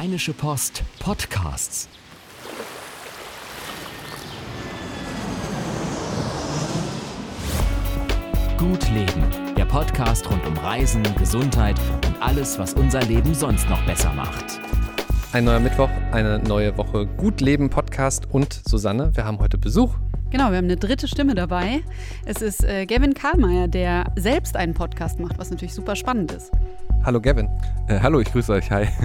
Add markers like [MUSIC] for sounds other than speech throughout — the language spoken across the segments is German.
Rheinische Post Podcasts. Gut Leben, der Podcast rund um Reisen, Gesundheit und alles, was unser Leben sonst noch besser macht. Ein neuer Mittwoch, eine neue Woche Gut Leben Podcast und Susanne, wir haben heute Besuch. Genau, wir haben eine dritte Stimme dabei. Es ist äh, Gavin Karlmeier, der selbst einen Podcast macht, was natürlich super spannend ist. Hallo Gavin. Äh, hallo, ich grüße euch. Hi. [LAUGHS]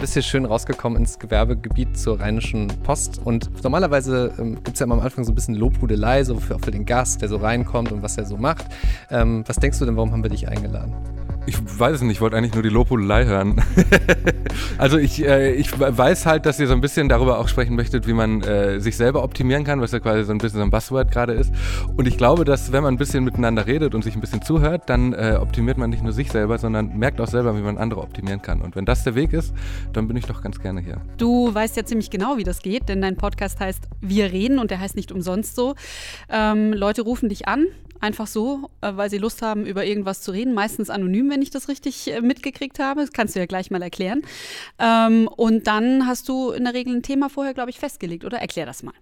Bist hier schön rausgekommen ins Gewerbegebiet zur Rheinischen Post. Und normalerweise ähm, gibt es ja immer am Anfang so ein bisschen Lobhudelei, so für, für den Gast, der so reinkommt und was er so macht. Ähm, was denkst du denn, warum haben wir dich eingeladen? Ich weiß es nicht, ich wollte eigentlich nur die Lobhudelei hören. [LAUGHS] also ich, äh, ich weiß halt, dass ihr so ein bisschen darüber auch sprechen möchtet, wie man äh, sich selber optimieren kann, was ja quasi so ein bisschen so ein Buzzword gerade ist. Und ich glaube, dass wenn man ein bisschen miteinander redet und sich ein bisschen zuhört, dann äh, optimiert man nicht nur sich selber, sondern merkt auch selber, wie man andere optimieren kann. Und wenn das der Weg ist, dann bin ich doch ganz gerne hier. Du weißt ja ziemlich genau, wie das geht, denn dein Podcast heißt Wir reden und der heißt nicht umsonst so. Ähm, Leute rufen dich an einfach so, äh, weil sie Lust haben, über irgendwas zu reden. Meistens anonym, wenn ich das richtig äh, mitgekriegt habe. Das kannst du ja gleich mal erklären. Ähm, und dann hast du in der Regel ein Thema vorher, glaube ich, festgelegt, oder? Erklär das mal.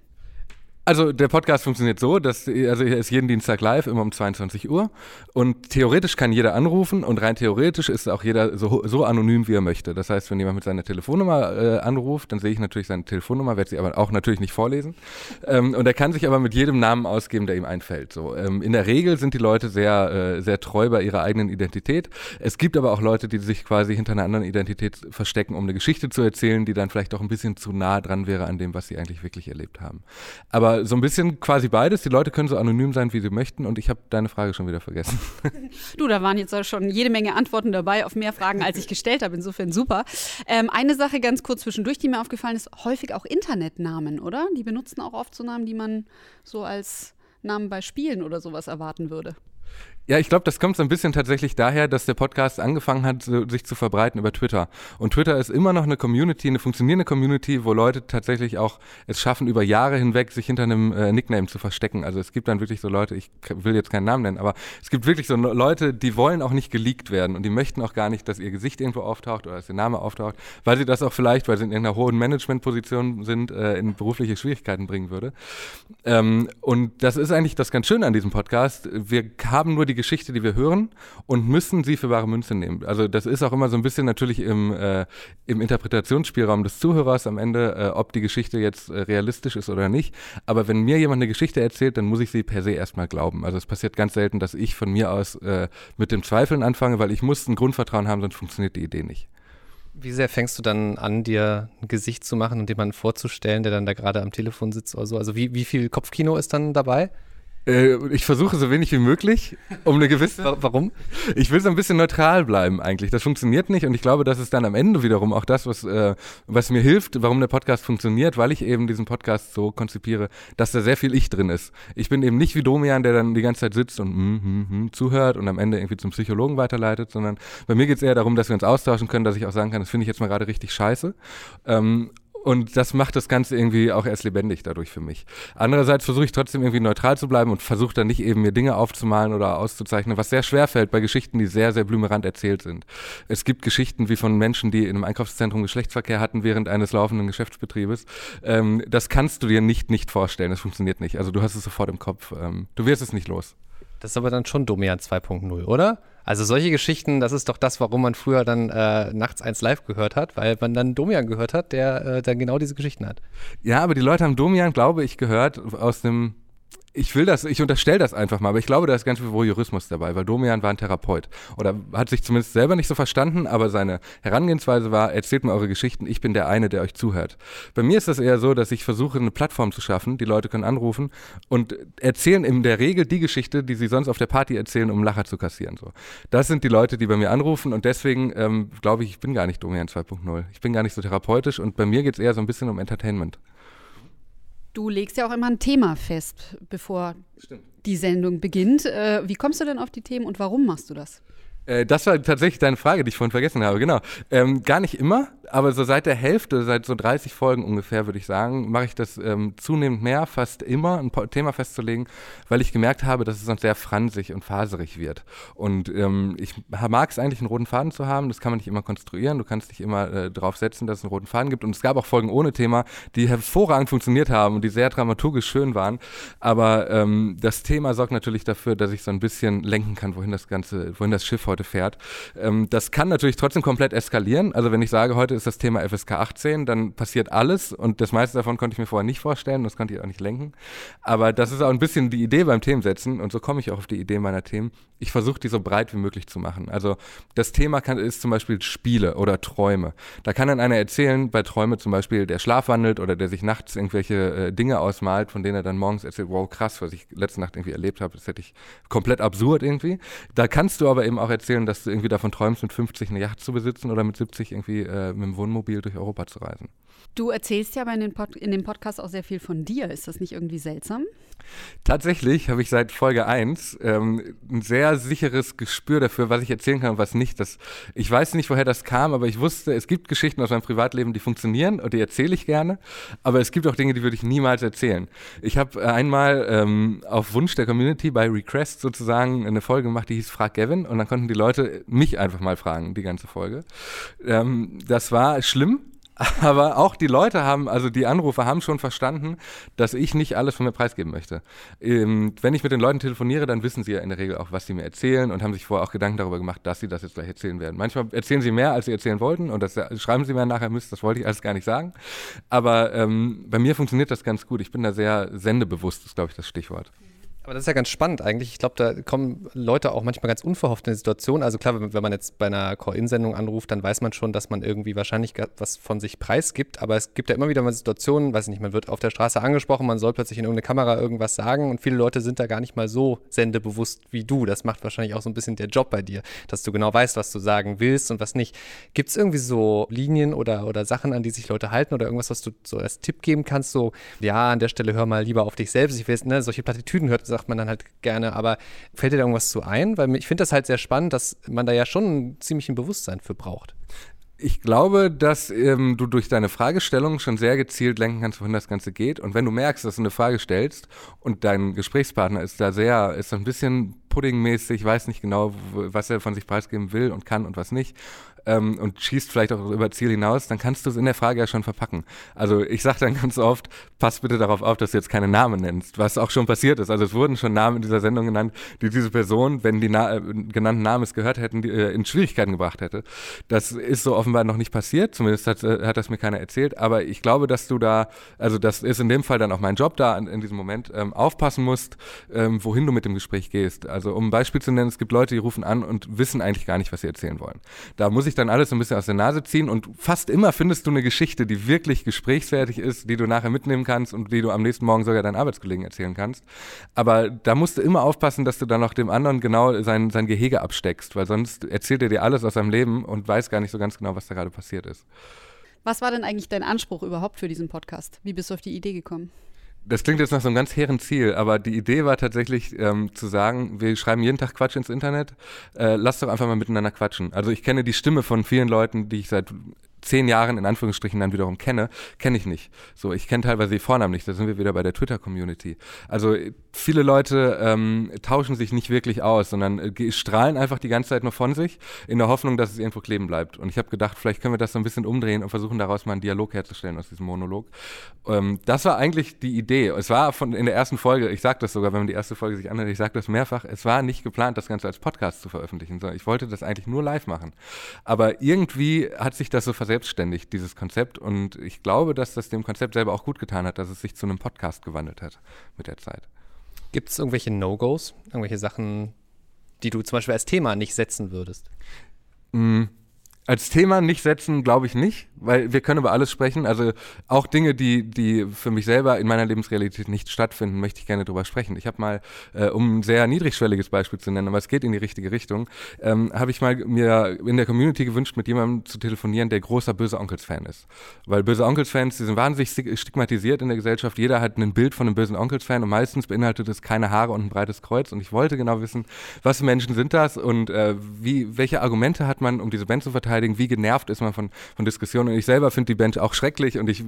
Also der Podcast funktioniert so, dass also er ist jeden Dienstag live, immer um 22 Uhr. Und theoretisch kann jeder anrufen und rein theoretisch ist auch jeder so, so anonym, wie er möchte. Das heißt, wenn jemand mit seiner Telefonnummer äh, anruft, dann sehe ich natürlich seine Telefonnummer, werde sie aber auch natürlich nicht vorlesen. Ähm, und er kann sich aber mit jedem Namen ausgeben, der ihm einfällt. So, ähm, in der Regel sind die Leute sehr, äh, sehr treu bei ihrer eigenen Identität. Es gibt aber auch Leute, die sich quasi hinter einer anderen Identität verstecken, um eine Geschichte zu erzählen, die dann vielleicht auch ein bisschen zu nah dran wäre an dem, was sie eigentlich wirklich erlebt haben. Aber so ein bisschen quasi beides. Die Leute können so anonym sein, wie sie möchten. Und ich habe deine Frage schon wieder vergessen. Du, da waren jetzt schon jede Menge Antworten dabei auf mehr Fragen, als ich gestellt habe. Insofern super. Ähm, eine Sache ganz kurz zwischendurch, die mir aufgefallen ist: häufig auch Internetnamen, oder? Die benutzen auch oft so Namen, die man so als Namen bei Spielen oder sowas erwarten würde. Ja, ich glaube, das kommt so ein bisschen tatsächlich daher, dass der Podcast angefangen hat, sich zu verbreiten über Twitter. Und Twitter ist immer noch eine Community, eine funktionierende Community, wo Leute tatsächlich auch es schaffen, über Jahre hinweg sich hinter einem äh, Nickname zu verstecken. Also es gibt dann wirklich so Leute, ich will jetzt keinen Namen nennen, aber es gibt wirklich so Leute, die wollen auch nicht geleakt werden und die möchten auch gar nicht, dass ihr Gesicht irgendwo auftaucht oder dass ihr Name auftaucht, weil sie das auch vielleicht, weil sie in irgendeiner hohen Managementposition sind, äh, in berufliche Schwierigkeiten bringen würde. Ähm, und das ist eigentlich das ganz Schöne an diesem Podcast. Wir haben nur die Geschichte, die wir hören und müssen sie für wahre Münze nehmen. Also das ist auch immer so ein bisschen natürlich im, äh, im Interpretationsspielraum des Zuhörers am Ende, äh, ob die Geschichte jetzt äh, realistisch ist oder nicht. Aber wenn mir jemand eine Geschichte erzählt, dann muss ich sie per se erstmal glauben. Also es passiert ganz selten, dass ich von mir aus äh, mit dem Zweifeln anfange, weil ich muss ein Grundvertrauen haben, sonst funktioniert die Idee nicht. Wie sehr fängst du dann an, dir ein Gesicht zu machen und jemanden vorzustellen, der dann da gerade am Telefon sitzt oder so? Also wie, wie viel Kopfkino ist dann dabei? Äh, ich versuche so wenig wie möglich, um eine gewisse. Warum? Ich will so ein bisschen neutral bleiben eigentlich. Das funktioniert nicht und ich glaube, das ist dann am Ende wiederum auch das, was, äh, was mir hilft, warum der Podcast funktioniert, weil ich eben diesen Podcast so konzipiere, dass da sehr viel Ich drin ist. Ich bin eben nicht wie Domian, der dann die ganze Zeit sitzt und mm, mm, mm, zuhört und am Ende irgendwie zum Psychologen weiterleitet, sondern bei mir geht es eher darum, dass wir uns austauschen können, dass ich auch sagen kann, das finde ich jetzt mal gerade richtig scheiße. Ähm, und das macht das Ganze irgendwie auch erst lebendig dadurch für mich. Andererseits versuche ich trotzdem irgendwie neutral zu bleiben und versuche dann nicht eben mir Dinge aufzumalen oder auszuzeichnen, was sehr schwer fällt bei Geschichten, die sehr, sehr blümerant erzählt sind. Es gibt Geschichten wie von Menschen, die in einem Einkaufszentrum Geschlechtsverkehr hatten während eines laufenden Geschäftsbetriebes. Ähm, das kannst du dir nicht, nicht vorstellen. Das funktioniert nicht. Also du hast es sofort im Kopf. Ähm, du wirst es nicht los. Das ist aber dann schon Domian 2.0, oder? Also solche Geschichten, das ist doch das, warum man früher dann äh, nachts eins live gehört hat, weil man dann Domian gehört hat, der äh, dann genau diese Geschichten hat. Ja, aber die Leute haben Domian, glaube ich, gehört aus dem ich will das, ich unterstelle das einfach mal, aber ich glaube, da ist ganz viel Voyeurismus dabei, weil Domian war ein Therapeut oder hat sich zumindest selber nicht so verstanden, aber seine Herangehensweise war, erzählt mir eure Geschichten, ich bin der eine, der euch zuhört. Bei mir ist das eher so, dass ich versuche, eine Plattform zu schaffen, die Leute können anrufen und erzählen in der Regel die Geschichte, die sie sonst auf der Party erzählen, um Lacher zu kassieren. So. Das sind die Leute, die bei mir anrufen und deswegen ähm, glaube ich, ich bin gar nicht Domian 2.0. Ich bin gar nicht so therapeutisch und bei mir geht es eher so ein bisschen um Entertainment. Du legst ja auch immer ein Thema fest, bevor Stimmt. die Sendung beginnt. Äh, wie kommst du denn auf die Themen und warum machst du das? Äh, das war tatsächlich deine Frage, die ich vorhin vergessen habe, genau. Ähm, gar nicht immer. Aber so seit der Hälfte, seit so 30 Folgen ungefähr, würde ich sagen, mache ich das ähm, zunehmend mehr, fast immer, ein Thema festzulegen, weil ich gemerkt habe, dass es sonst sehr fransig und faserig wird. Und ähm, ich mag es eigentlich, einen roten Faden zu haben. Das kann man nicht immer konstruieren. Du kannst nicht immer äh, darauf setzen, dass es einen roten Faden gibt. Und es gab auch Folgen ohne Thema, die hervorragend funktioniert haben und die sehr dramaturgisch schön waren. Aber ähm, das Thema sorgt natürlich dafür, dass ich so ein bisschen lenken kann, wohin das Ganze, wohin das Schiff heute fährt. Ähm, das kann natürlich trotzdem komplett eskalieren. Also wenn ich sage, heute ist das Thema FSK 18, dann passiert alles und das meiste davon konnte ich mir vorher nicht vorstellen, das konnte ich auch nicht lenken. Aber das ist auch ein bisschen die Idee beim Themensetzen und so komme ich auch auf die Idee meiner Themen. Ich versuche die so breit wie möglich zu machen. Also das Thema kann, ist zum Beispiel Spiele oder Träume. Da kann dann einer erzählen, bei Träume zum Beispiel, der schlafwandelt oder der sich nachts irgendwelche äh, Dinge ausmalt, von denen er dann morgens erzählt, wow, krass, was ich letzte Nacht irgendwie erlebt habe, das hätte ich komplett absurd irgendwie. Da kannst du aber eben auch erzählen, dass du irgendwie davon träumst, mit 50 eine Yacht zu besitzen oder mit 70 irgendwie äh, mit dem Wohnmobil durch Europa zu reisen. Du erzählst ja aber in, Pod in, dem Podcast auch sehr viel von dir. Ist das nicht irgendwie seltsam? Tatsächlich habe ich seit Folge 1 ähm, ein sehr sicheres Gespür dafür, was ich erzählen kann und was nicht. Das, ich weiß nicht, woher das kam, aber ich wusste, es gibt Geschichten aus meinem Privatleben, die funktionieren und die erzähle ich gerne. Aber es gibt auch Dinge, die würde ich niemals erzählen. Ich habe einmal ähm, auf Wunsch der Community bei Request sozusagen eine Folge gemacht, die hieß Frag Gavin und dann konnten die Leute mich einfach mal fragen, die ganze Folge. Ähm, das war schlimm, aber auch die Leute haben, also die Anrufer haben schon verstanden, dass ich nicht alles von mir preisgeben möchte. Ähm, wenn ich mit den Leuten telefoniere, dann wissen sie ja in der Regel auch, was sie mir erzählen und haben sich vorher auch Gedanken darüber gemacht, dass sie das jetzt gleich erzählen werden. Manchmal erzählen sie mehr, als sie erzählen wollten und das schreiben sie mir nachher, Mist, das wollte ich alles gar nicht sagen. Aber ähm, bei mir funktioniert das ganz gut. Ich bin da sehr sendebewusst, ist glaube ich das Stichwort. Aber das ist ja ganz spannend eigentlich. Ich glaube, da kommen Leute auch manchmal ganz unverhofft in eine Situation. Also klar, wenn, man jetzt bei einer Call-In-Sendung anruft, dann weiß man schon, dass man irgendwie wahrscheinlich was von sich preisgibt. Aber es gibt ja immer wieder mal Situationen, weiß nicht, man wird auf der Straße angesprochen, man soll plötzlich in irgendeine Kamera irgendwas sagen und viele Leute sind da gar nicht mal so sendebewusst wie du. Das macht wahrscheinlich auch so ein bisschen der Job bei dir, dass du genau weißt, was du sagen willst und was nicht. Gibt es irgendwie so Linien oder, oder Sachen, an die sich Leute halten oder irgendwas, was du so als Tipp geben kannst? So, ja, an der Stelle hör mal lieber auf dich selbst. Ich weiß, ne, solche Plattitüden hört, sagt man dann halt gerne, aber fällt dir da irgendwas zu ein? Weil ich finde das halt sehr spannend, dass man da ja schon ziemlich ein Bewusstsein für braucht. Ich glaube, dass ähm, du durch deine Fragestellung schon sehr gezielt lenken kannst, wohin das Ganze geht. Und wenn du merkst, dass du eine Frage stellst und dein Gesprächspartner ist da sehr, ist ein bisschen puddingmäßig, weiß nicht genau, was er von sich preisgeben will und kann und was nicht, ähm, und schießt vielleicht auch über Ziel hinaus, dann kannst du es in der Frage ja schon verpacken. Also ich sage dann ganz oft, pass bitte darauf auf, dass du jetzt keine Namen nennst, was auch schon passiert ist. Also es wurden schon Namen in dieser Sendung genannt, die diese Person, wenn die Na äh, genannten Namen es gehört hätten, die, äh, in Schwierigkeiten gebracht hätte. Das ist so offenbar noch nicht passiert, zumindest hat, äh, hat das mir keiner erzählt, aber ich glaube, dass du da, also das ist in dem Fall dann auch mein Job da in, in diesem Moment, ähm, aufpassen musst, ähm, wohin du mit dem Gespräch gehst. Also um ein Beispiel zu nennen, es gibt Leute, die rufen an und wissen eigentlich gar nicht, was sie erzählen wollen. Da muss ich dann alles so ein bisschen aus der Nase ziehen und fast immer findest du eine Geschichte, die wirklich gesprächsfertig ist, die du nachher mitnehmen kannst und die du am nächsten Morgen sogar deinen Arbeitskollegen erzählen kannst. Aber da musst du immer aufpassen, dass du dann noch dem anderen genau sein, sein Gehege absteckst, weil sonst erzählt er dir alles aus seinem Leben und weiß gar nicht so ganz genau, was da gerade passiert ist. Was war denn eigentlich dein Anspruch überhaupt für diesen Podcast? Wie bist du auf die Idee gekommen? Das klingt jetzt nach so einem ganz hehren Ziel, aber die Idee war tatsächlich ähm, zu sagen, wir schreiben jeden Tag Quatsch ins Internet, äh, lass doch einfach mal miteinander quatschen. Also ich kenne die Stimme von vielen Leuten, die ich seit zehn Jahren in Anführungsstrichen dann wiederum kenne, kenne ich nicht. So, ich kenne teilweise die Vornamen nicht. Da sind wir wieder bei der Twitter-Community. Also viele Leute ähm, tauschen sich nicht wirklich aus, sondern äh, strahlen einfach die ganze Zeit nur von sich, in der Hoffnung, dass es irgendwo kleben bleibt. Und ich habe gedacht, vielleicht können wir das so ein bisschen umdrehen und versuchen daraus mal einen Dialog herzustellen aus diesem Monolog. Ähm, das war eigentlich die Idee. Es war von in der ersten Folge, ich sage das sogar, wenn man die erste Folge sich anhört, ich sage das mehrfach, es war nicht geplant, das Ganze als Podcast zu veröffentlichen, sondern ich wollte das eigentlich nur live machen. Aber irgendwie hat sich das so versetzt selbstständig, dieses Konzept. Und ich glaube, dass das dem Konzept selber auch gut getan hat, dass es sich zu einem Podcast gewandelt hat mit der Zeit. Gibt es irgendwelche No-Gos, irgendwelche Sachen, die du zum Beispiel als Thema nicht setzen würdest? Mm, als Thema nicht setzen, glaube ich nicht, weil wir können über alles sprechen. Also auch Dinge, die, die für mich selber in meiner Lebensrealität nicht stattfinden, möchte ich gerne drüber sprechen. Ich habe mal, äh, um ein sehr niedrigschwelliges Beispiel zu nennen, aber es geht in die richtige Richtung, ähm, habe ich mal mir in der Community gewünscht, mit jemandem zu telefonieren, der großer Böse Onkels-Fan ist. Weil Böse Onkels-Fans, die sind wahnsinnig stigmatisiert in der Gesellschaft. Jeder hat ein Bild von einem bösen Onkels-Fan und meistens beinhaltet es keine Haare und ein breites Kreuz. Und ich wollte genau wissen, was Menschen sind das und äh, wie, welche Argumente hat man, um diese Band zu verteidigen? verteidigen, wie genervt ist man von, von Diskussionen und ich selber finde die Band auch schrecklich und ich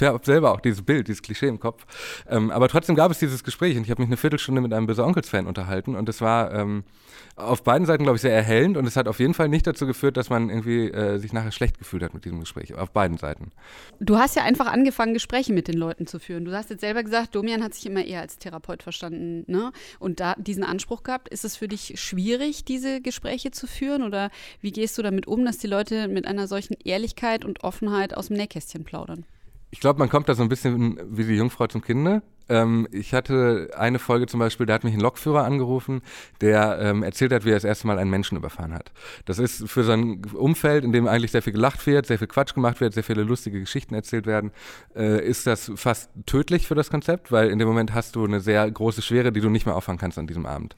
habe selber auch dieses Bild, dieses Klischee im Kopf. Ähm, aber trotzdem gab es dieses Gespräch und ich habe mich eine Viertelstunde mit einem Böse Onkels-Fan unterhalten und es war ähm, auf beiden Seiten, glaube ich, sehr erhellend und es hat auf jeden Fall nicht dazu geführt, dass man irgendwie äh, sich nachher schlecht gefühlt hat mit diesem Gespräch. Auf beiden Seiten. Du hast ja einfach angefangen, Gespräche mit den Leuten zu führen. Du hast jetzt selber gesagt, Domian hat sich immer eher als Therapeut verstanden ne? und da diesen Anspruch gehabt. Ist es für dich schwierig, diese Gespräche zu führen oder wie gehst du damit um, dass die Leute mit einer solchen Ehrlichkeit und Offenheit aus dem Nähkästchen plaudern? Ich glaube, man kommt da so ein bisschen wie die Jungfrau zum Kinde. Ähm, ich hatte eine Folge zum Beispiel, da hat mich ein Lokführer angerufen, der ähm, erzählt hat, wie er das erste Mal einen Menschen überfahren hat. Das ist für so ein Umfeld, in dem eigentlich sehr viel gelacht wird, sehr viel Quatsch gemacht wird, sehr viele lustige Geschichten erzählt werden, äh, ist das fast tödlich für das Konzept, weil in dem Moment hast du eine sehr große Schwere, die du nicht mehr auffangen kannst an diesem Abend.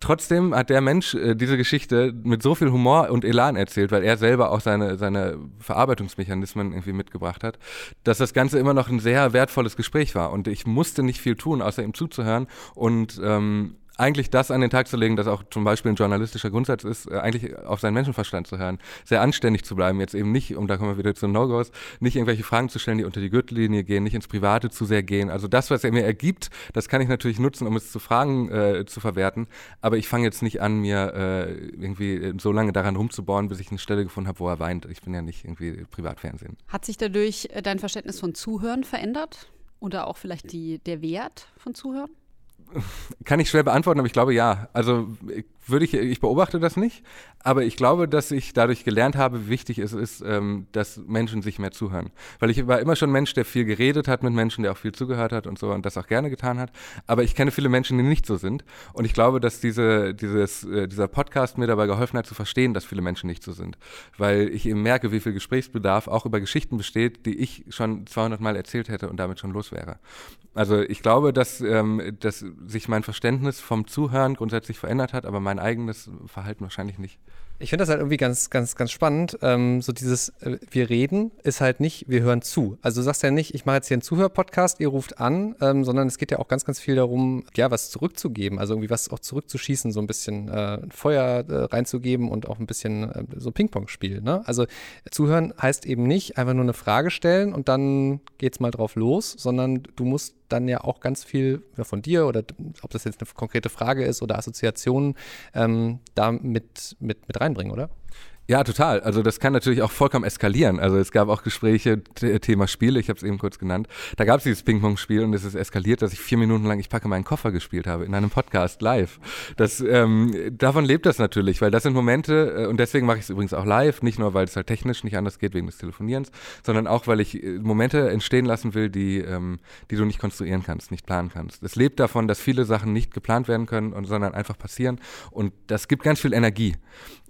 Trotzdem hat der Mensch äh, diese Geschichte mit so viel Humor und Elan erzählt, weil er selber auch seine, seine Verarbeitungsmechanismen irgendwie mitgebracht hat, dass das Ganze immer noch ein sehr wertvolles Gespräch war. Und ich musste nicht nicht viel tun, außer ihm zuzuhören und ähm, eigentlich das an den Tag zu legen, das auch zum Beispiel ein journalistischer Grundsatz ist, äh, eigentlich auf seinen Menschenverstand zu hören, sehr anständig zu bleiben, jetzt eben nicht, um da kommen wir wieder zu No-Gos, nicht irgendwelche Fragen zu stellen, die unter die Gürtellinie gehen, nicht ins Private zu sehr gehen. Also das, was er mir ergibt, das kann ich natürlich nutzen, um es zu Fragen äh, zu verwerten, aber ich fange jetzt nicht an, mir äh, irgendwie so lange daran rumzubohren, bis ich eine Stelle gefunden habe, wo er weint. Ich bin ja nicht irgendwie Privatfernsehen. Hat sich dadurch äh, dein Verständnis von Zuhören verändert? Oder auch vielleicht die, der Wert von Zuhören? Kann ich schwer beantworten, aber ich glaube ja. Also würde ich, ich beobachte das nicht, aber ich glaube, dass ich dadurch gelernt habe, wie wichtig es ist, ähm, dass Menschen sich mehr zuhören. Weil ich war immer schon ein Mensch, der viel geredet hat mit Menschen, der auch viel zugehört hat und so und das auch gerne getan hat. Aber ich kenne viele Menschen, die nicht so sind. Und ich glaube, dass diese, dieses, äh, dieser Podcast mir dabei geholfen hat zu verstehen, dass viele Menschen nicht so sind. Weil ich eben merke, wie viel Gesprächsbedarf auch über Geschichten besteht, die ich schon 200 Mal erzählt hätte und damit schon los wäre. Also ich glaube, dass, ähm, dass sich mein Verständnis vom Zuhören grundsätzlich verändert hat, aber mein eigenes Verhalten wahrscheinlich nicht. Ich finde das halt irgendwie ganz, ganz, ganz spannend. Ähm, so dieses, äh, wir reden ist halt nicht, wir hören zu. Also du sagst ja nicht, ich mache jetzt hier einen Zuhörpodcast, ihr ruft an, ähm, sondern es geht ja auch ganz, ganz viel darum, ja, was zurückzugeben. Also irgendwie was auch zurückzuschießen, so ein bisschen äh, Feuer äh, reinzugeben und auch ein bisschen äh, so Ping-Pong-Spiel. Ne? Also zuhören heißt eben nicht einfach nur eine Frage stellen und dann geht's mal drauf los, sondern du musst dann ja auch ganz viel von dir oder ob das jetzt eine konkrete Frage ist oder Assoziationen ähm, da mit, mit, mit reinbringen, oder? Ja, total. Also das kann natürlich auch vollkommen eskalieren. Also es gab auch Gespräche, Thema Spiele, ich habe es eben kurz genannt. Da gab es dieses Ping-Pong-Spiel und es ist eskaliert, dass ich vier Minuten lang Ich packe meinen Koffer gespielt habe in einem Podcast live. Das, ähm, davon lebt das natürlich, weil das sind Momente, äh, und deswegen mache ich es übrigens auch live, nicht nur, weil es halt technisch nicht anders geht wegen des Telefonierens, sondern auch, weil ich äh, Momente entstehen lassen will, die, ähm, die du nicht konstruieren kannst, nicht planen kannst. Es lebt davon, dass viele Sachen nicht geplant werden können, sondern einfach passieren und das gibt ganz viel Energie.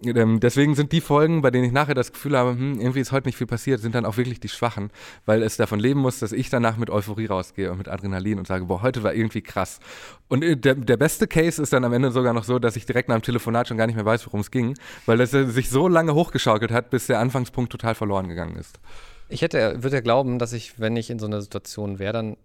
Ähm, deswegen sind die Folgen, bei denen ich nachher das Gefühl habe, hm, irgendwie ist heute nicht viel passiert, sind dann auch wirklich die schwachen, weil es davon leben muss, dass ich danach mit Euphorie rausgehe und mit Adrenalin und sage, boah, heute war irgendwie krass. Und äh, der, der beste Case ist dann am Ende sogar noch so, dass ich direkt nach dem Telefonat schon gar nicht mehr weiß, worum es ging, weil es sich so lange hochgeschaukelt hat, bis der Anfangspunkt total verloren gegangen ist. Ich hätte, würde ja glauben, dass ich, wenn ich in so einer Situation wäre, dann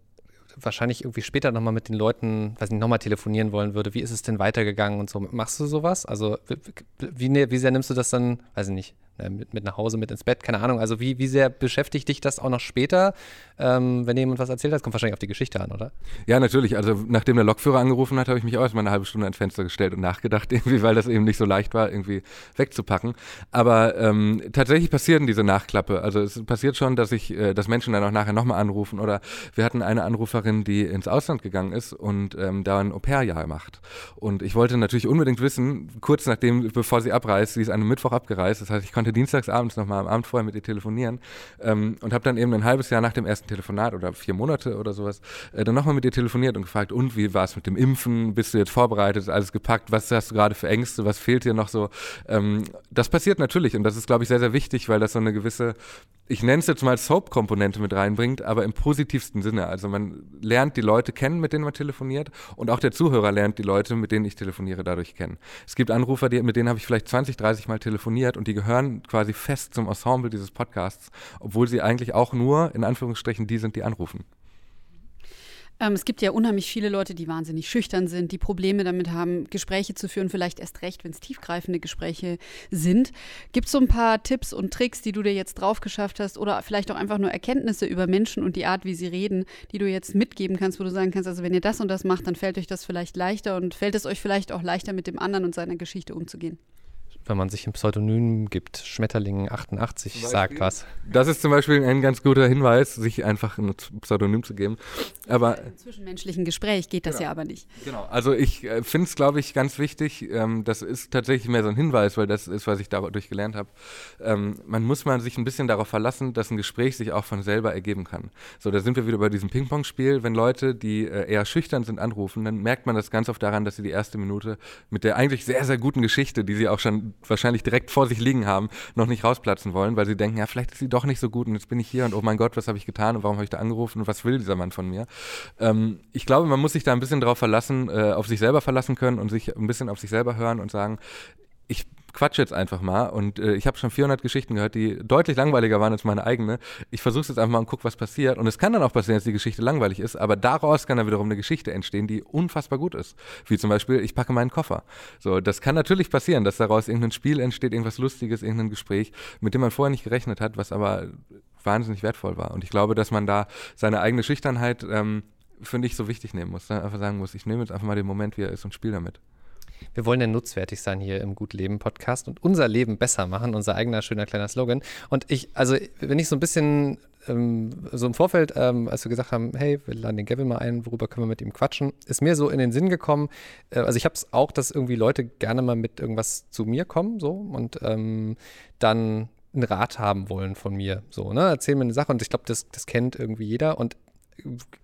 wahrscheinlich irgendwie später nochmal mit den Leuten, weiß nicht, nochmal telefonieren wollen würde. Wie ist es denn weitergegangen und so? Machst du sowas? Also wie, wie, wie sehr nimmst du das dann, weiß ich nicht, mit, mit nach Hause, mit ins Bett, keine Ahnung. Also wie, wie sehr beschäftigt dich das auch noch später, ähm, wenn jemand was erzählt hat? Kommt wahrscheinlich auf die Geschichte an, oder? Ja, natürlich. Also nachdem der Lokführer angerufen hat, habe ich mich auch erstmal eine halbe Stunde ans Fenster gestellt und nachgedacht, [LAUGHS] irgendwie, weil das eben nicht so leicht war, irgendwie wegzupacken. Aber ähm, tatsächlich passieren diese Nachklappe. Also es passiert schon, dass ich, äh, dass Menschen dann auch nachher nochmal anrufen. Oder wir hatten eine Anruferin, die ins Ausland gegangen ist und ähm, da ein Au-pair-Jahr macht. Und ich wollte natürlich unbedingt wissen, kurz nachdem, bevor sie abreist, sie ist an einem Mittwoch abgereist, das heißt, ich konnte konnte dienstagsabends nochmal am Abend vorher mit ihr telefonieren ähm, und habe dann eben ein halbes Jahr nach dem ersten Telefonat oder vier Monate oder sowas äh, dann nochmal mit ihr telefoniert und gefragt, und wie war es mit dem Impfen? Bist du jetzt vorbereitet? Alles gepackt? Was hast du gerade für Ängste? Was fehlt dir noch so? Ähm, das passiert natürlich und das ist, glaube ich, sehr, sehr wichtig, weil das so eine gewisse ich nenne es jetzt mal Soap-Komponente mit reinbringt, aber im positivsten Sinne. Also man lernt die Leute kennen, mit denen man telefoniert und auch der Zuhörer lernt die Leute, mit denen ich telefoniere, dadurch kennen. Es gibt Anrufer, die, mit denen habe ich vielleicht 20, 30 Mal telefoniert und die gehören quasi fest zum Ensemble dieses Podcasts, obwohl sie eigentlich auch nur, in Anführungsstrichen, die sind, die anrufen. Ähm, es gibt ja unheimlich viele Leute, die wahnsinnig schüchtern sind, die Probleme damit haben, Gespräche zu führen, vielleicht erst recht, wenn es tiefgreifende Gespräche sind. Gibt es so ein paar Tipps und Tricks, die du dir jetzt drauf geschafft hast oder vielleicht auch einfach nur Erkenntnisse über Menschen und die Art, wie sie reden, die du jetzt mitgeben kannst, wo du sagen kannst, also wenn ihr das und das macht, dann fällt euch das vielleicht leichter und fällt es euch vielleicht auch leichter, mit dem anderen und seiner Geschichte umzugehen? Wenn man sich ein Pseudonym gibt. Schmetterling 88 sagt was. Das ist zum Beispiel ein ganz guter Hinweis, sich einfach ein Pseudonym zu geben. Aber im zwischenmenschlichen Gespräch geht das genau. ja aber nicht. Genau. Also ich äh, finde es, glaube ich, ganz wichtig. Ähm, das ist tatsächlich mehr so ein Hinweis, weil das ist, was ich dadurch gelernt habe. Ähm, man muss mal sich ein bisschen darauf verlassen, dass ein Gespräch sich auch von selber ergeben kann. So, da sind wir wieder bei diesem Ping-Pong-Spiel. Wenn Leute, die äh, eher schüchtern sind, anrufen, dann merkt man das ganz oft daran, dass sie die erste Minute mit der eigentlich sehr, sehr guten Geschichte, die sie auch schon wahrscheinlich direkt vor sich liegen haben, noch nicht rausplatzen wollen, weil sie denken, ja, vielleicht ist sie doch nicht so gut und jetzt bin ich hier und oh mein Gott, was habe ich getan und warum habe ich da angerufen und was will dieser Mann von mir? Ähm, ich glaube, man muss sich da ein bisschen drauf verlassen, äh, auf sich selber verlassen können und sich ein bisschen auf sich selber hören und sagen, ich quatsche jetzt einfach mal und äh, ich habe schon 400 Geschichten gehört, die deutlich langweiliger waren als meine eigene. Ich versuche es jetzt einfach mal und gucke, was passiert. Und es kann dann auch passieren, dass die Geschichte langweilig ist, aber daraus kann dann wiederum eine Geschichte entstehen, die unfassbar gut ist. Wie zum Beispiel, ich packe meinen Koffer. So, das kann natürlich passieren, dass daraus irgendein Spiel entsteht, irgendwas Lustiges, irgendein Gespräch, mit dem man vorher nicht gerechnet hat, was aber wahnsinnig wertvoll war. Und ich glaube, dass man da seine eigene Schüchternheit, ähm, finde ich, so wichtig nehmen muss. Ne? Einfach sagen muss, ich nehme jetzt einfach mal den Moment, wie er ist und spiele damit. Wir wollen ja nutzwertig sein hier im Gut Leben Podcast und unser Leben besser machen, unser eigener schöner kleiner Slogan. Und ich, also wenn ich so ein bisschen ähm, so im Vorfeld, ähm, als wir gesagt haben, hey, wir laden den Gavin mal ein, worüber können wir mit ihm quatschen, ist mir so in den Sinn gekommen, äh, also ich habe es auch, dass irgendwie Leute gerne mal mit irgendwas zu mir kommen, so, und ähm, dann einen Rat haben wollen von mir, so, ne, erzählen mir eine Sache und ich glaube, das, das kennt irgendwie jeder und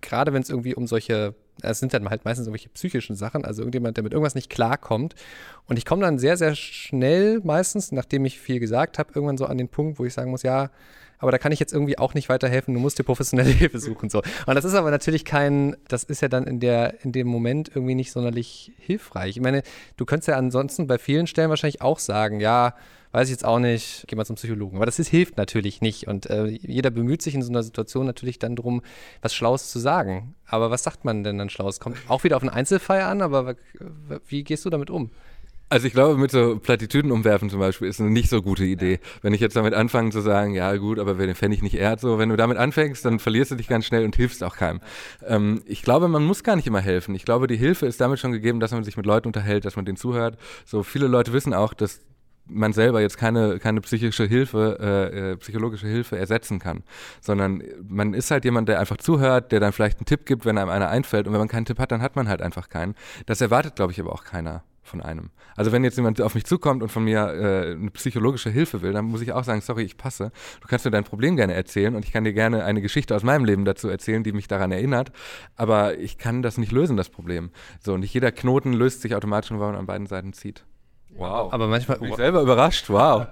gerade wenn es irgendwie um solche es sind dann halt meistens irgendwelche psychischen Sachen, also irgendjemand, der mit irgendwas nicht klarkommt. Und ich komme dann sehr, sehr schnell meistens, nachdem ich viel gesagt habe, irgendwann so an den Punkt, wo ich sagen muss, ja, aber da kann ich jetzt irgendwie auch nicht weiterhelfen, du musst dir professionelle [LAUGHS] Hilfe suchen. So. Und das ist aber natürlich kein, das ist ja dann in, der, in dem Moment irgendwie nicht sonderlich hilfreich. Ich meine, du könntest ja ansonsten bei vielen Stellen wahrscheinlich auch sagen, ja, weiß ich jetzt auch nicht, geh mal zum Psychologen. Aber das ist, hilft natürlich nicht. Und äh, jeder bemüht sich in so einer Situation natürlich dann darum, was Schlaues zu sagen. Aber was sagt man denn dann Schlaues? Kommt auch wieder auf einen Einzelfall an, aber wie gehst du damit um? Also ich glaube, mit so Plattitüden umwerfen zum Beispiel ist eine nicht so gute Idee. Wenn ich jetzt damit anfange zu sagen, ja gut, aber wer den Pfennig nicht ehrt, so, wenn du damit anfängst, dann verlierst du dich ganz schnell und hilfst auch keinem. Ähm, ich glaube, man muss gar nicht immer helfen. Ich glaube, die Hilfe ist damit schon gegeben, dass man sich mit Leuten unterhält, dass man denen zuhört. So viele Leute wissen auch, dass man selber jetzt keine, keine psychische Hilfe, äh, äh, psychologische Hilfe ersetzen kann, sondern man ist halt jemand, der einfach zuhört, der dann vielleicht einen Tipp gibt, wenn einem einer einfällt und wenn man keinen Tipp hat, dann hat man halt einfach keinen. Das erwartet, glaube ich, aber auch keiner von einem. Also wenn jetzt jemand auf mich zukommt und von mir äh, eine psychologische Hilfe will, dann muss ich auch sagen, sorry, ich passe. Du kannst mir dein Problem gerne erzählen und ich kann dir gerne eine Geschichte aus meinem Leben dazu erzählen, die mich daran erinnert, aber ich kann das nicht lösen, das Problem. So, nicht jeder Knoten löst sich automatisch, wenn man an beiden Seiten zieht. Wow. Aber manchmal. Ich bin selber überrascht, wow.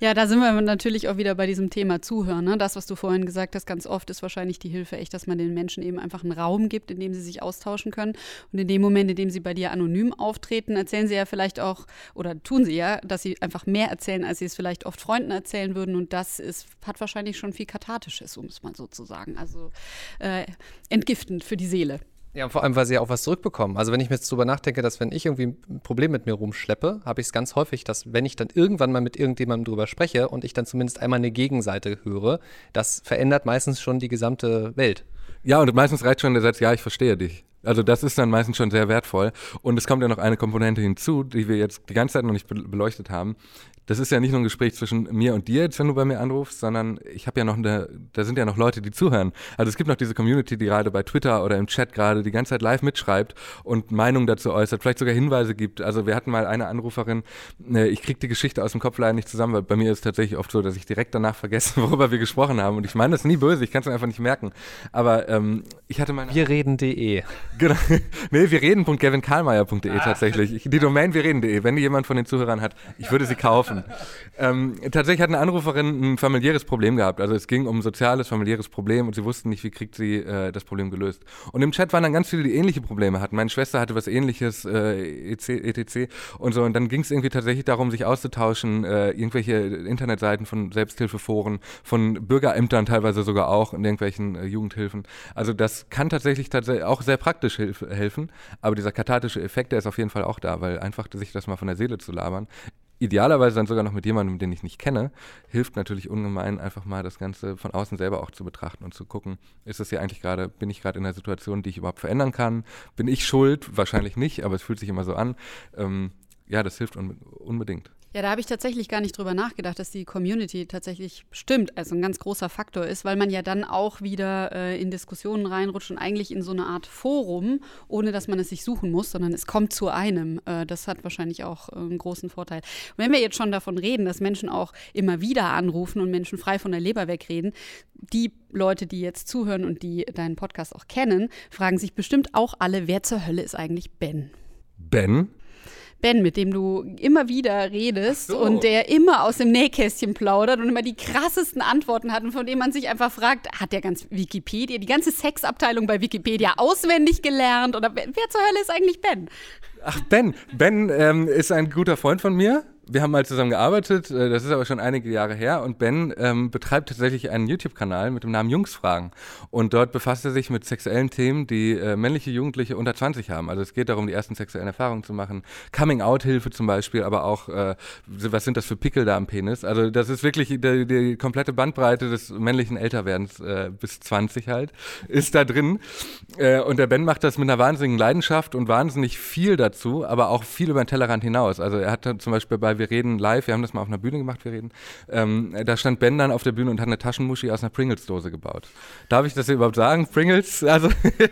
ja, da sind wir natürlich auch wieder bei diesem Thema Zuhören. Ne? Das, was du vorhin gesagt hast, ganz oft ist wahrscheinlich die Hilfe echt, dass man den Menschen eben einfach einen Raum gibt, in dem sie sich austauschen können. Und in dem Moment, in dem sie bei dir anonym auftreten, erzählen sie ja vielleicht auch, oder tun sie ja, dass sie einfach mehr erzählen, als sie es vielleicht oft Freunden erzählen würden. Und das ist, hat wahrscheinlich schon viel Kathartisches, um es mal so zu sagen. Also äh, entgiftend für die Seele. Ja, vor allem, weil sie ja auch was zurückbekommen. Also wenn ich mir jetzt drüber nachdenke, dass wenn ich irgendwie ein Problem mit mir rumschleppe, habe ich es ganz häufig, dass wenn ich dann irgendwann mal mit irgendjemandem drüber spreche und ich dann zumindest einmal eine Gegenseite höre, das verändert meistens schon die gesamte Welt. Ja, und meistens reicht schon der Satz, ja, ich verstehe dich. Also das ist dann meistens schon sehr wertvoll. Und es kommt ja noch eine Komponente hinzu, die wir jetzt die ganze Zeit noch nicht beleuchtet haben das ist ja nicht nur ein Gespräch zwischen mir und dir, jetzt, wenn du bei mir anrufst, sondern ich habe ja noch eine, da sind ja noch Leute, die zuhören. Also es gibt noch diese Community, die gerade bei Twitter oder im Chat gerade die ganze Zeit live mitschreibt und Meinungen dazu äußert, vielleicht sogar Hinweise gibt. Also wir hatten mal eine Anruferin, äh, ich krieg die Geschichte aus dem Kopf leider nicht zusammen, weil bei mir ist es tatsächlich oft so, dass ich direkt danach vergesse, [LAUGHS] worüber wir gesprochen haben. Und ich meine das nie böse, ich kann es einfach nicht merken. Aber ähm, ich hatte meine... Wir reden.de. [LAUGHS] Genau. nee, wir reden.gevinkarlmeier.de ah. tatsächlich. Die Domain wir reden.de. Wenn die jemand von den Zuhörern hat, ich würde sie kaufen helfen. ähm, tatsächlich hat eine Anruferin ein familiäres Problem gehabt. Also es ging um ein soziales, familiäres Problem und sie wussten nicht, wie kriegt sie äh, das Problem gelöst. Und im Chat waren dann ganz viele, die ähnliche Probleme hatten. Meine Schwester hatte was ähnliches, äh, etc. und so. Und dann ging es irgendwie tatsächlich darum, sich auszutauschen, äh, irgendwelche Internetseiten von Selbsthilfeforen, von Bürgerämtern teilweise sogar auch in irgendwelchen äh, Jugendhilfen. Also das kann tatsächlich, tatsächlich auch sehr praktisch helfen. Aber dieser kathartische Effekt, der ist auf jeden Fall auch da, weil einfach sich das mal von der Seele zu labern, idealerweise dann sogar noch mit jemandem, den ich nicht kenne, hilft natürlich ungemein, einfach mal das Ganze von außen selber auch zu betrachten und zu gucken, ist das hier eigentlich gerade, bin ich gerade in einer Situation, die ich überhaupt verändern kann? Bin ich schuld? Wahrscheinlich nicht, aber es fühlt sich immer so an. Ähm, ja, das hilft un unbedingt. Ja, da habe ich tatsächlich gar nicht drüber nachgedacht, dass die Community tatsächlich stimmt, also ein ganz großer Faktor ist, weil man ja dann auch wieder äh, in Diskussionen reinrutscht und eigentlich in so eine Art Forum, ohne dass man es sich suchen muss, sondern es kommt zu einem. Äh, das hat wahrscheinlich auch äh, einen großen Vorteil. Und wenn wir jetzt schon davon reden, dass Menschen auch immer wieder anrufen und Menschen frei von der Leber wegreden, die Leute, die jetzt zuhören und die deinen Podcast auch kennen, fragen sich bestimmt auch alle, wer zur Hölle ist eigentlich Ben? Ben? Ben, mit dem du immer wieder redest so. und der immer aus dem Nähkästchen plaudert und immer die krassesten Antworten hat und von dem man sich einfach fragt, hat der ganz Wikipedia, die ganze Sexabteilung bei Wikipedia auswendig gelernt oder wer, zur Hölle ist eigentlich Ben? Ach, Ben. Ben ähm, ist ein guter Freund von mir wir haben mal zusammen gearbeitet, äh, das ist aber schon einige Jahre her und Ben ähm, betreibt tatsächlich einen YouTube-Kanal mit dem Namen Jungsfragen und dort befasst er sich mit sexuellen Themen, die äh, männliche Jugendliche unter 20 haben. Also es geht darum, die ersten sexuellen Erfahrungen zu machen, Coming-out-Hilfe zum Beispiel, aber auch, äh, was sind das für Pickel da am Penis? Also das ist wirklich die, die komplette Bandbreite des männlichen Älterwerdens äh, bis 20 halt, ist da drin äh, und der Ben macht das mit einer wahnsinnigen Leidenschaft und wahnsinnig viel dazu, aber auch viel über den Tellerrand hinaus. Also er hat zum Beispiel bei wir reden live, wir haben das mal auf einer Bühne gemacht, wir reden. Ähm, da stand Ben dann auf der Bühne und hat eine Taschenmuschi aus einer Pringles-Dose gebaut. Darf ich das überhaupt sagen? Pringles? Also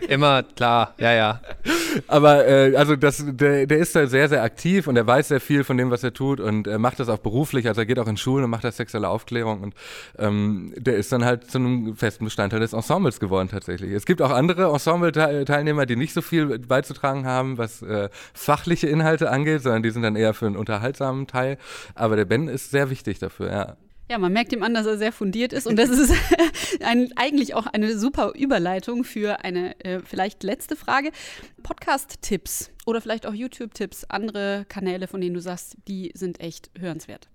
Immer klar, ja, ja. [LAUGHS] Aber äh, also das, der, der ist da sehr, sehr aktiv und er weiß sehr viel von dem, was er tut und er macht das auch beruflich. Also er geht auch in Schulen und macht da sexuelle Aufklärung und ähm, der ist dann halt zu einem festen Bestandteil des Ensembles geworden tatsächlich. Es gibt auch andere Ensemble-Teilnehmer, die nicht so viel beizutragen haben, was äh, fachliche Inhalte angeht, sondern die sind dann eher für einen unterhaltsamen Teil. Aber der Ben ist sehr wichtig dafür, ja. Ja, man merkt ihm an, dass er sehr fundiert ist und das ist [LAUGHS] ein, eigentlich auch eine super Überleitung für eine äh, vielleicht letzte Frage. Podcast-Tipps oder vielleicht auch YouTube-Tipps, andere Kanäle, von denen du sagst, die sind echt hörenswert.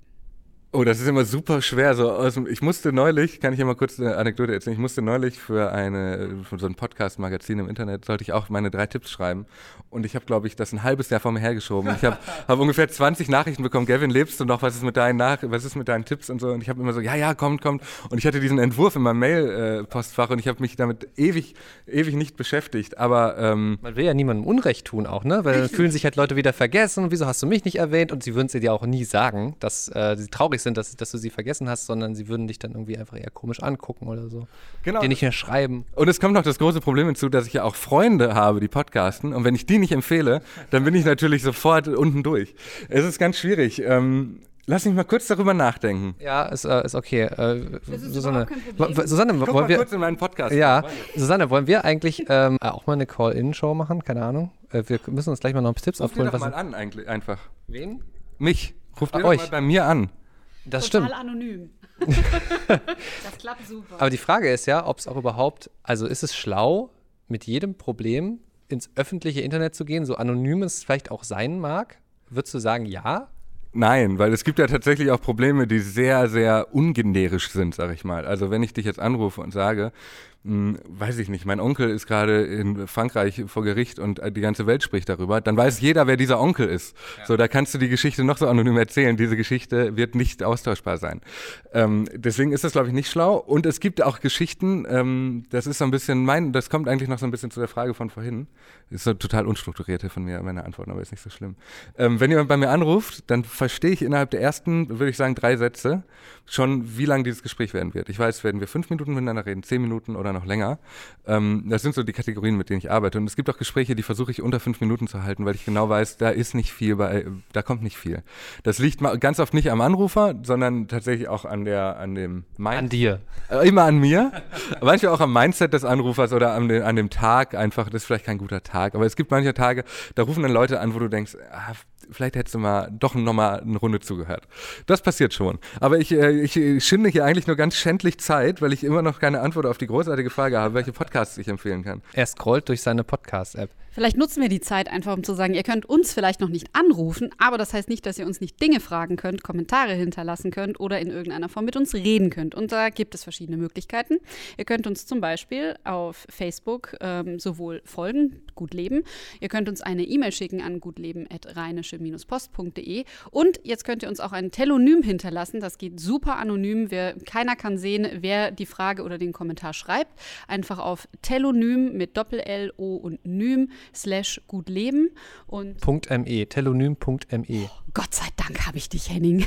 Oh, das ist immer super schwer. So aus ich musste neulich, kann ich ja mal kurz eine Anekdote erzählen, ich musste neulich für eine für so ein Podcast-Magazin im Internet, sollte ich auch meine drei Tipps schreiben. Und ich habe, glaube ich, das ein halbes Jahr vor mir hergeschoben. Ich habe [LAUGHS] hab ungefähr 20 Nachrichten bekommen, Gavin, lebst du noch? Was ist mit deinen Nach was ist mit deinen Tipps und so? Und ich habe immer so, ja, ja, kommt, kommt. Und ich hatte diesen Entwurf in meinem Mail-Postfach und ich habe mich damit ewig, ewig nicht beschäftigt. Aber ähm, man will ja niemandem Unrecht tun auch, ne? Weil dann fühlen sich halt Leute wieder vergessen. Wieso hast du mich nicht erwähnt? Und sie würden es dir ja auch nie sagen, dass äh, sie traurig sind, dass, dass du sie vergessen hast, sondern sie würden dich dann irgendwie einfach eher komisch angucken oder so. Genau. Dir nicht mehr schreiben. Und es kommt noch das große Problem hinzu, dass ich ja auch Freunde habe, die podcasten. Und wenn ich die nicht empfehle, dann bin ich natürlich sofort unten durch. Es ist ganz schwierig. Ähm, Lass mich mal kurz darüber nachdenken. Ja, ist, äh, ist okay. Äh, ist Susanne, Susanne Guck wollen mal wir. kurz in meinen Podcast. Ja, Susanne, wollen wir eigentlich ähm, auch mal eine Call-In-Show machen? Keine Ahnung. Äh, wir müssen uns gleich mal noch Tipps Ruf aufholen. doch mal an, eigentlich, einfach. Wen? Mich. Ruf dir Ah, doch euch. mal bei mir an. Das Total stimmt. anonym. [LAUGHS] das klappt super. Aber die Frage ist ja, ob es auch überhaupt, also ist es schlau, mit jedem Problem ins öffentliche Internet zu gehen, so anonym es vielleicht auch sein mag? Würdest du sagen, ja? Nein, weil es gibt ja tatsächlich auch Probleme, die sehr, sehr ungenerisch sind, sag ich mal. Also wenn ich dich jetzt anrufe und sage, mh, weiß ich nicht, mein Onkel ist gerade in Frankreich vor Gericht und äh, die ganze Welt spricht darüber, dann weiß jeder, wer dieser Onkel ist. So, da kannst du die Geschichte noch so anonym erzählen. Diese Geschichte wird nicht austauschbar sein. Ähm, deswegen ist das, glaube ich, nicht schlau. Und es gibt auch Geschichten, ähm, das ist so ein bisschen mein, das kommt eigentlich noch so ein bisschen zu der Frage von vorhin. Ist so total unstrukturierte von mir, meine Antworten, aber ist nicht so schlimm. Ähm, wenn jemand bei mir anruft, dann verstehe ich innerhalb der ersten, würde ich sagen, drei Sätze schon, wie lang dieses Gespräch werden wird. Ich weiß, werden wir fünf Minuten miteinander reden, zehn Minuten oder noch länger. Ähm, das sind so die Kategorien, mit denen ich arbeite. Und es gibt auch Gespräche, die versuche ich unter fünf Minuten zu halten, weil ich genau weiß, da ist nicht viel bei, da kommt nicht viel. Das liegt ganz oft nicht am Anrufer, sondern tatsächlich auch an der, an dem Mind An dir. äh, Immer an mir. manchmal auch am Mindset des Anrufers oder an, den, an dem Tag einfach. Das ist vielleicht kein guter Tag. Aber es gibt manche Tage, da rufen dann Leute an, wo du denkst, ah, vielleicht hättest du mal doch nochmal eine Runde zugehört. Das passiert schon. Aber ich, äh, ich schinde hier eigentlich nur ganz schändlich Zeit, weil ich immer noch keine Antwort auf die großartige Frage habe, welche Podcasts ich empfehlen kann. Er scrollt durch seine Podcast-App. Vielleicht nutzen wir die Zeit einfach, um zu sagen, ihr könnt uns vielleicht noch nicht anrufen, aber das heißt nicht, dass ihr uns nicht Dinge fragen könnt, Kommentare hinterlassen könnt oder in irgendeiner Form mit uns reden könnt. Und da gibt es verschiedene Möglichkeiten. Ihr könnt uns zum Beispiel auf Facebook ähm, sowohl folgen, Gut Leben. Ihr könnt uns eine E-Mail schicken an gutleben.rheinische-post.de. Und jetzt könnt ihr uns auch ein Telonym hinterlassen. Das geht super anonym. Wer, keiner kann sehen, wer die Frage oder den Kommentar schreibt. Einfach auf Telonym mit Doppel-L, O und Nym slash gutleben. Und .me, telonym.me. Gott sei Dank habe ich dich, Henning.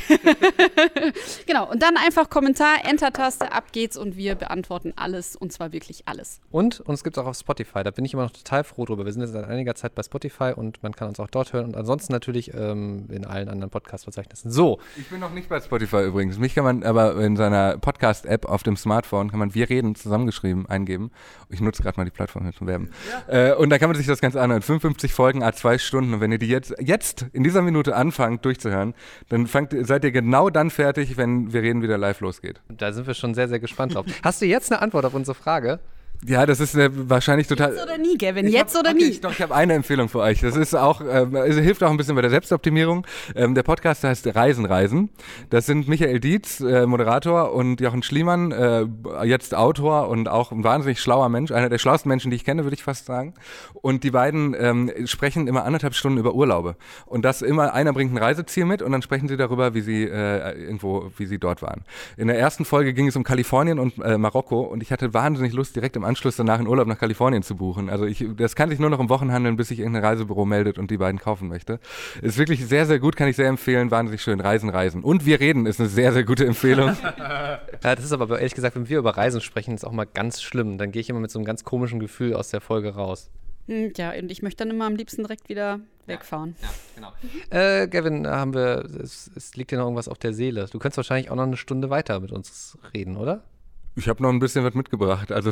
[LAUGHS] genau, und dann einfach Kommentar, Enter-Taste, ab geht's und wir beantworten alles und zwar wirklich alles. Und uns gibt es auch auf Spotify, da bin ich immer noch total froh drüber. Wir sind jetzt seit einiger Zeit bei Spotify und man kann uns auch dort hören und ansonsten natürlich ähm, in allen anderen Podcast-Verzeichnissen. So. Ich bin noch nicht bei Spotify übrigens. Mich kann man aber in seiner Podcast-App auf dem Smartphone, kann man Wir reden zusammengeschrieben eingeben. Ich nutze gerade mal die Plattform hier zum Werben. Ja. Äh, und da kann man sich das Ganze anhören. 55 Folgen, a zwei Stunden. Und wenn ihr die jetzt, jetzt in dieser Minute anfangt, anfangt durchzuhören, dann fangt, seid ihr genau dann fertig, wenn wir reden wieder live losgeht. Da sind wir schon sehr, sehr gespannt drauf. Hast du jetzt eine Antwort auf unsere Frage? Ja, das ist äh, wahrscheinlich total. Jetzt oder nie, Gavin, jetzt hab, oder okay, nie. Ich, doch, ich habe eine Empfehlung für euch. Das ist auch, ähm, es hilft auch ein bisschen bei der Selbstoptimierung. Ähm, der Podcast heißt Reisen, Reisen. Das sind Michael Dietz, äh, Moderator, und Jochen Schliemann, äh, jetzt Autor und auch ein wahnsinnig schlauer Mensch, einer der schlauesten Menschen, die ich kenne, würde ich fast sagen. Und die beiden ähm, sprechen immer anderthalb Stunden über Urlaube. Und das immer, einer bringt ein Reiseziel mit und dann sprechen sie darüber, wie sie äh, irgendwo, wie sie dort waren. In der ersten Folge ging es um Kalifornien und äh, Marokko und ich hatte wahnsinnig Lust, direkt im Anschluss danach einen Urlaub nach Kalifornien zu buchen. Also ich, das kann sich nur noch im Wochenhandeln, bis sich irgendein Reisebüro meldet und die beiden kaufen möchte. Ist wirklich sehr, sehr gut, kann ich sehr empfehlen. Wahnsinnig schön. Reisen, Reisen. Und wir reden ist eine sehr, sehr gute Empfehlung. [LAUGHS] ja, das ist aber ehrlich gesagt, wenn wir über Reisen sprechen, ist auch mal ganz schlimm. Dann gehe ich immer mit so einem ganz komischen Gefühl aus der Folge raus. Hm, ja, und ich möchte dann immer am liebsten direkt wieder wegfahren. Ja, ja genau. Äh, Gavin, haben wir, es, es liegt dir noch irgendwas auf der Seele. Du könntest wahrscheinlich auch noch eine Stunde weiter mit uns reden, oder? Ich habe noch ein bisschen was mitgebracht. Also,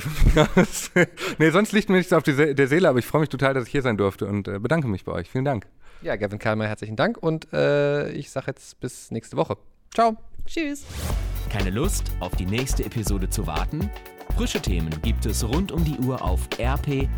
[LAUGHS] nee, sonst liegt mir nichts auf See der Seele, aber ich freue mich total, dass ich hier sein durfte und äh, bedanke mich bei euch. Vielen Dank. Ja, Gavin Kalmer, herzlichen Dank und äh, ich sage jetzt bis nächste Woche. Ciao. Tschüss. Keine Lust, auf die nächste Episode zu warten? Frische Themen gibt es rund um die Uhr auf rp-online.de.